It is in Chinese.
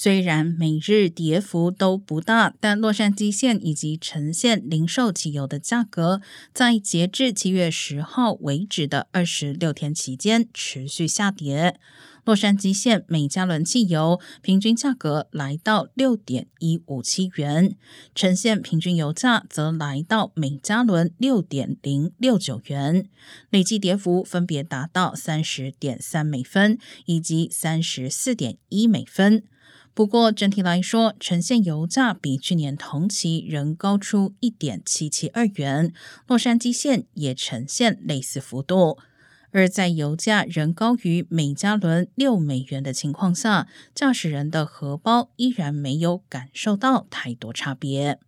虽然每日跌幅都不大，但洛杉矶县以及城县零售汽油的价格，在截至七月十号为止的二十六天期间持续下跌。洛杉矶县每加仑汽油平均价格来到六点一五七元，城县平均油价则来到每加仑六点零六九元，累计跌幅分别达到三十点三美分以及三十四点一美分。不过，整体来说，呈现油价比去年同期仍高出一点七七二元。洛杉矶县也呈现类似幅度。而在油价仍高于每加仑六美元的情况下，驾驶人的荷包依然没有感受到太多差别。